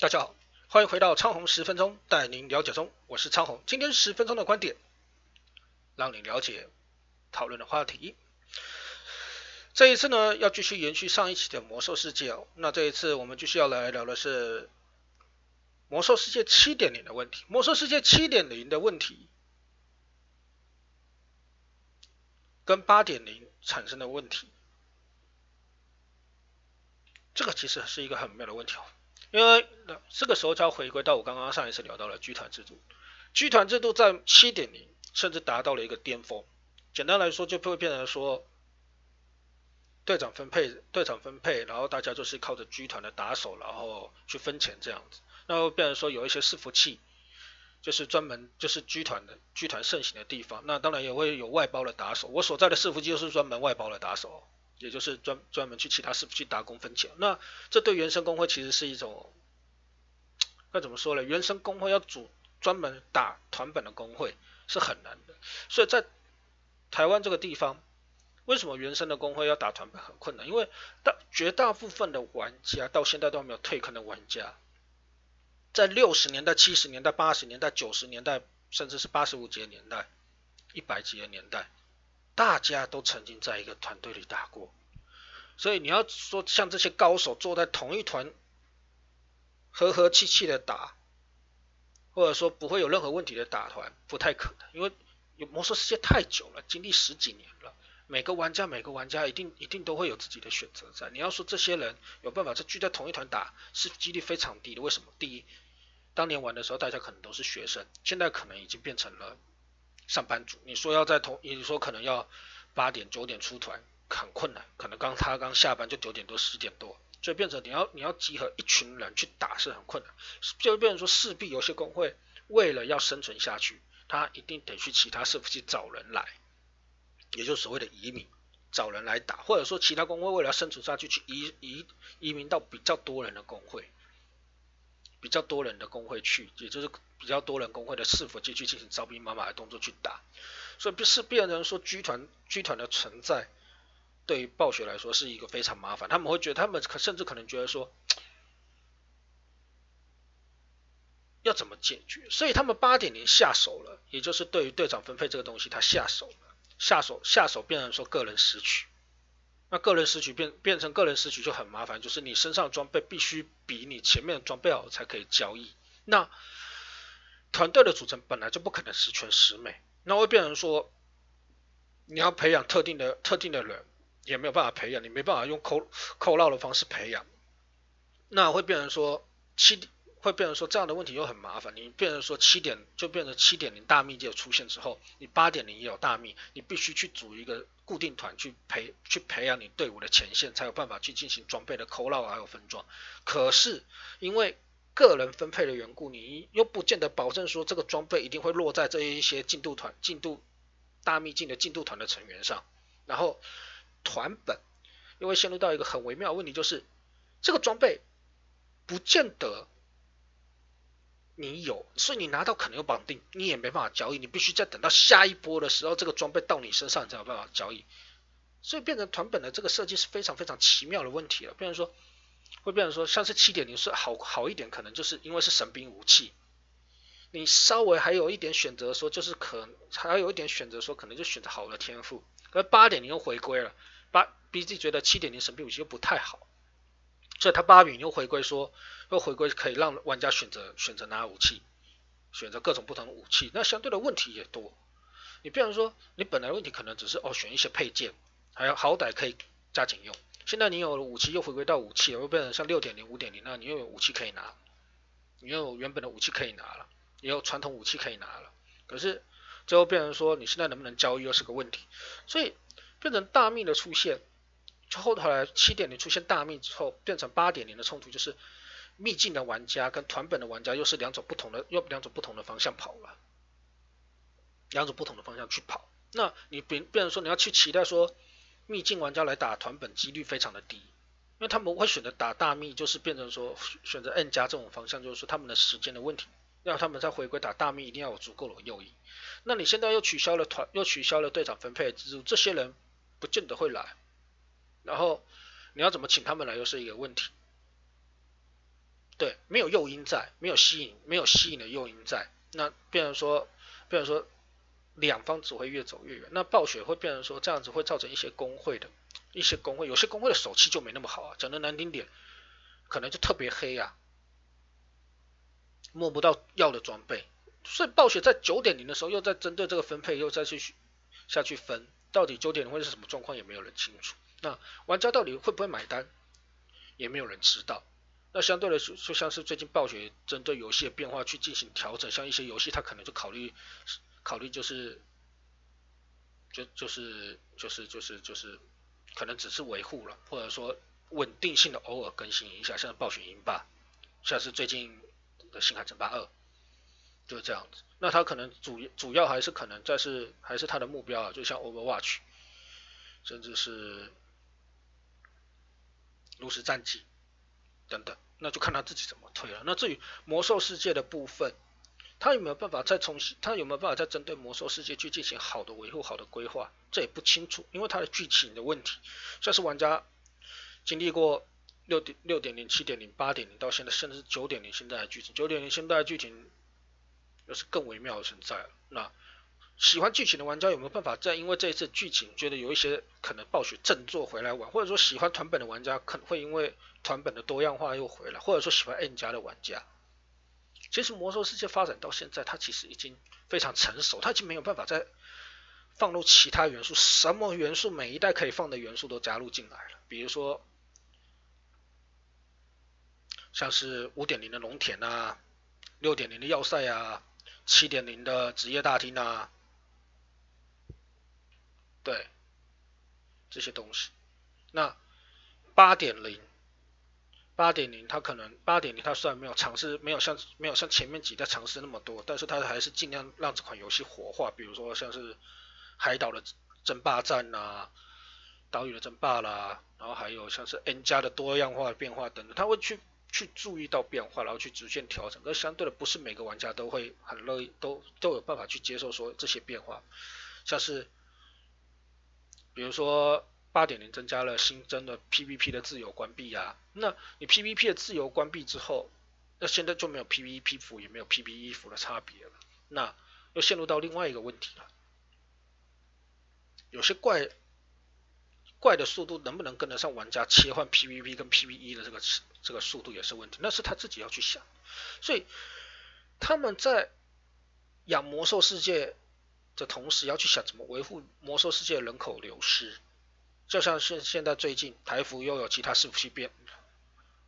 大家好，欢迎回到昌宏十分钟带您了解中，我是昌宏。今天十分钟的观点，让你了解讨论的话题。这一次呢，要继续延续上一期的魔兽世界哦。那这一次我们继续要来聊的是魔兽世界七点零的问题。魔兽世界七点零的问题跟八点零产生的问题，这个其实是一个很妙的问题哦。因为这个时候就要回归到我刚刚上一次聊到了剧团制度，剧团制度在七点零甚至达到了一个巅峰。简单来说，就会变成说，队长分配，队长分配，然后大家就是靠着剧团的打手，然后去分钱这样子。那会变成说有一些伺服器，就是专门就是剧团的剧团盛行的地方。那当然也会有外包的打手，我所在的伺服器就是专门外包的打手。也就是专专门去其他师傅去打工分钱，那这对原生工会其实是一种该怎么说呢？原生工会要组专门打团本的工会是很难的，所以在台湾这个地方，为什么原生的工会要打团本很困难？因为大绝大部分的玩家到现在都没有退坑的玩家，在六十年代、七十年代、八十年代、九十年代，甚至是八十五级的年代、一百级的年代。大家都曾经在一个团队里打过，所以你要说像这些高手坐在同一团，和和气气的打，或者说不会有任何问题的打团，不太可能，因为有魔兽世界太久了，经历十几年了，每个玩家每个玩家一定一定都会有自己的选择在。你要说这些人有办法在聚在同一团打，是几率非常低的。为什么？第一，当年玩的时候大家可能都是学生，现在可能已经变成了。上班族，你说要在同，你说可能要八点九点出团，很困难，可能刚他刚下班就九点多十点多，所以变成你要你要集合一群人去打是很困难，就变成说势必有些工会为了要生存下去，他一定得去其他伺服器找人来，也就是所谓的移民，找人来打，或者说其他工会为了要生存下去去移移移民到比较多人的工会。比较多人的工会去，也就是比较多人工会的是否继续进行招兵买马的动作去打，所以不是变成说剧团剧团的存在对于暴雪来说是一个非常麻烦，他们会觉得他们可甚至可能觉得说要怎么解决，所以他们八点零下手了，也就是对于队长分配这个东西他下手了，下手下手变成说个人拾取。那个人拾取变变成个人拾取就很麻烦，就是你身上装备必须比你前面装备好才可以交易。那团队的组成本来就不可能十全十美，那会变成说你要培养特定的特定的人，也没有办法培养，你没办法用扣扣绕的方式培养，那会变成说七。会变成说这样的问题又很麻烦，你变成说七点就变成七点零大秘就出现之后，你八点零也有大秘，你必须去组一个固定团去培去培养你队伍的前线，才有办法去进行装备的扣绕还有分装。可是因为个人分配的缘故，你又不见得保证说这个装备一定会落在这一些进度团进度大秘境的进度团的成员上，然后团本又会陷入到一个很微妙的问题，就是这个装备不见得。你有，所以你拿到可能有绑定，你也没办法交易，你必须再等到下一波的时候，这个装备到你身上才有办法交易。所以变成团本的这个设计是非常非常奇妙的问题了。变成说，会变成说，像是七点零是好好一点，可能就是因为是神兵武器，你稍微还有一点选择说，就是可还有一点选择说，可能就选择好的天赋。而八点零又回归了，八 B G 觉得七点零神兵武器又不太好。所以他八饼又回归说，又回归可以让玩家选择选择拿武器，选择各种不同的武器，那相对的问题也多。你比方说，你本来问题可能只是哦选一些配件，还有好歹可以加紧用。现在你有了武器，又回归到武器，又变成像六点零、五点零，那你又有武器可以拿，你又有原本的武器可以拿了，也有传统武器可以拿了。可是最后变成说，你现在能不能交易又是个问题。所以变成大秘的出现。就后头来七点零出现大秘之后，变成八点零的冲突，就是秘境的玩家跟团本的玩家又是两种不同的，又两种不同的方向跑了，两种不同的方向去跑。那你变变成说你要去期待说秘境玩家来打团本几率非常的低，因为他们会选择打大秘，就是变成说选择 N 加这种方向，就是说他们的时间的问题，让他们再回归打大秘一定要有足够的诱因。那你现在又取消了团，又取消了队长分配制度，这些人不见得会来。然后你要怎么请他们来又是一个问题，对，没有诱因在，没有吸引，没有吸引的诱因在，那变成说，变成说两方只会越走越远。那暴雪会变成说这样子会造成一些工会的一些工会，有些工会的手气就没那么好啊，讲的难听点，可能就特别黑啊，摸不到要的装备。所以暴雪在九点零的时候又在针对这个分配又再去下去分，到底九点零会是什么状况也没有人清楚。那玩家到底会不会买单，也没有人知道。那相对来说，就像是最近暴雪针对游戏的变化去进行调整，像一些游戏它可能就考虑考虑就是就就是就是就是就是可能只是维护了，或者说稳定性的偶尔更新一下，像暴雪英霸，像是最近的星海争霸二。就是这样子，那他可能主主要还是可能在是还是他的目标啊，就像 Overwatch，甚至是炉石战记等等，那就看他自己怎么推了。那至于魔兽世界的部分，他有没有办法再重新，他有没有办法再针对魔兽世界去进行好的维护、好的规划，这也不清楚，因为它的剧情的问题，像是玩家经历过六点六点零、七点零、八点零到现在，甚至九点零现在的剧情，九点零现在的剧情。又是更微妙的存在了。那喜欢剧情的玩家有没有办法再因为这一次剧情觉得有一些可能暴雪振作回来玩，或者说喜欢团本的玩家可能会因为团本的多样化又回来，或者说喜欢 N 加的玩家，其实魔兽世界发展到现在，它其实已经非常成熟，它已经没有办法再放入其他元素，什么元素每一代可以放的元素都加入进来了，比如说像是五点零的农田啊，六点零的要塞啊。七点零的职业大厅啊，对，这些东西。那八点零，八点零它可能八点零它虽然没有尝试，没有像没有像前面几代尝试那么多，但是它还是尽量让这款游戏活化，比如说像是海岛的争霸战啊，岛屿的争霸啦，然后还有像是 N 加的多样化变化等等，它会去。去注意到变化，然后去逐渐调整。而相对的，不是每个玩家都会很乐意，都都有办法去接受说这些变化。像是，比如说八点零增加了新增的 PVP 的自由关闭啊，那你 PVP 的自由关闭之后，那现在就没有 PVP 服也没有 PVE 服的差别了。那又陷入到另外一个问题了，有些怪。怪的速度能不能跟得上玩家切换 PVP 跟 PVE 的这个这个速度也是问题，那是他自己要去想。所以他们在养魔兽世界的同时，要去想怎么维护魔兽世界人口流失。就像现现在最近台服又有其他伺服器变，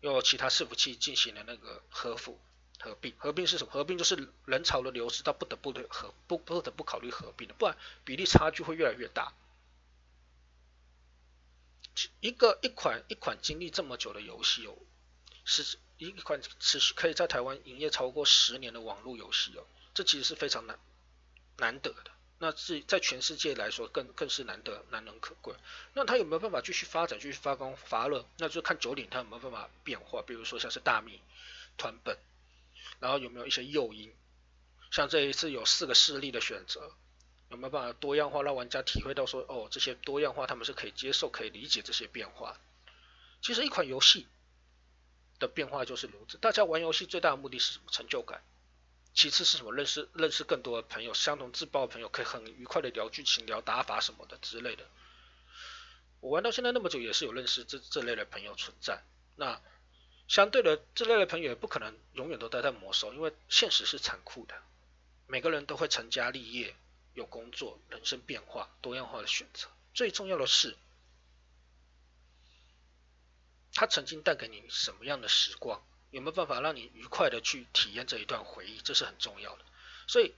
又有其他伺服器进行了那个合服合并，合并是什么？合并就是人潮的流失，到不得不的合不不得不考虑合并的，不然比例差距会越来越大。一个一款一款经历这么久的游戏哦，是一款持续可以在台湾营业超过十年的网络游戏哦，这其实是非常难难得的。那是在全世界来说更更是难得难能可贵。那它有没有办法继续发展，继续发光发热？那就看九鼎它有没有办法变化，比如说像是大米团本，然后有没有一些诱因，像这一次有四个势力的选择。有没有办法多样化，让玩家体会到说，哦，这些多样化他们是可以接受、可以理解这些变化。其实一款游戏的变化就是如此。大家玩游戏最大的目的是什么？成就感。其次是什么？认识认识更多的朋友，相同自爆的朋友，可以很愉快的聊剧情、聊打法什么的之类的。我玩到现在那么久，也是有认识这这类的朋友存在。那相对的，这类的朋友也不可能永远都待在魔兽，因为现实是残酷的，每个人都会成家立业。有工作、人生变化、多样化的选择，最重要的是，他曾经带给你什么样的时光？有没有办法让你愉快的去体验这一段回忆？这是很重要的。所以，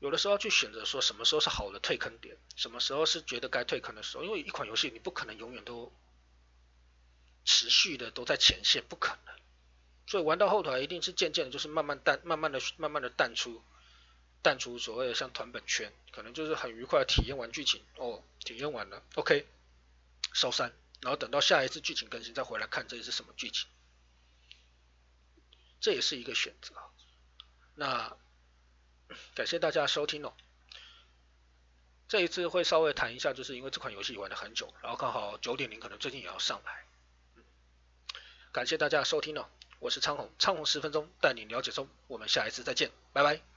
有的时候要去选择说什么时候是好的退坑点，什么时候是觉得该退坑的时候。因为一款游戏你不可能永远都持续的都在前线，不可能。所以玩到后台一定是渐渐的，就是慢慢淡、慢慢的、慢慢的淡出。淡出所谓的像团本圈，可能就是很愉快的体验完剧情哦，体验完了，OK，收山，然后等到下一次剧情更新再回来看这是什么剧情，这也是一个选择。那感谢大家收听哦，这一次会稍微谈一下，就是因为这款游戏玩了很久，然后刚好九点零可能最近也要上来，感谢大家收听哦，我是昌宏，昌宏十分钟带你了解中，我们下一次再见，拜拜。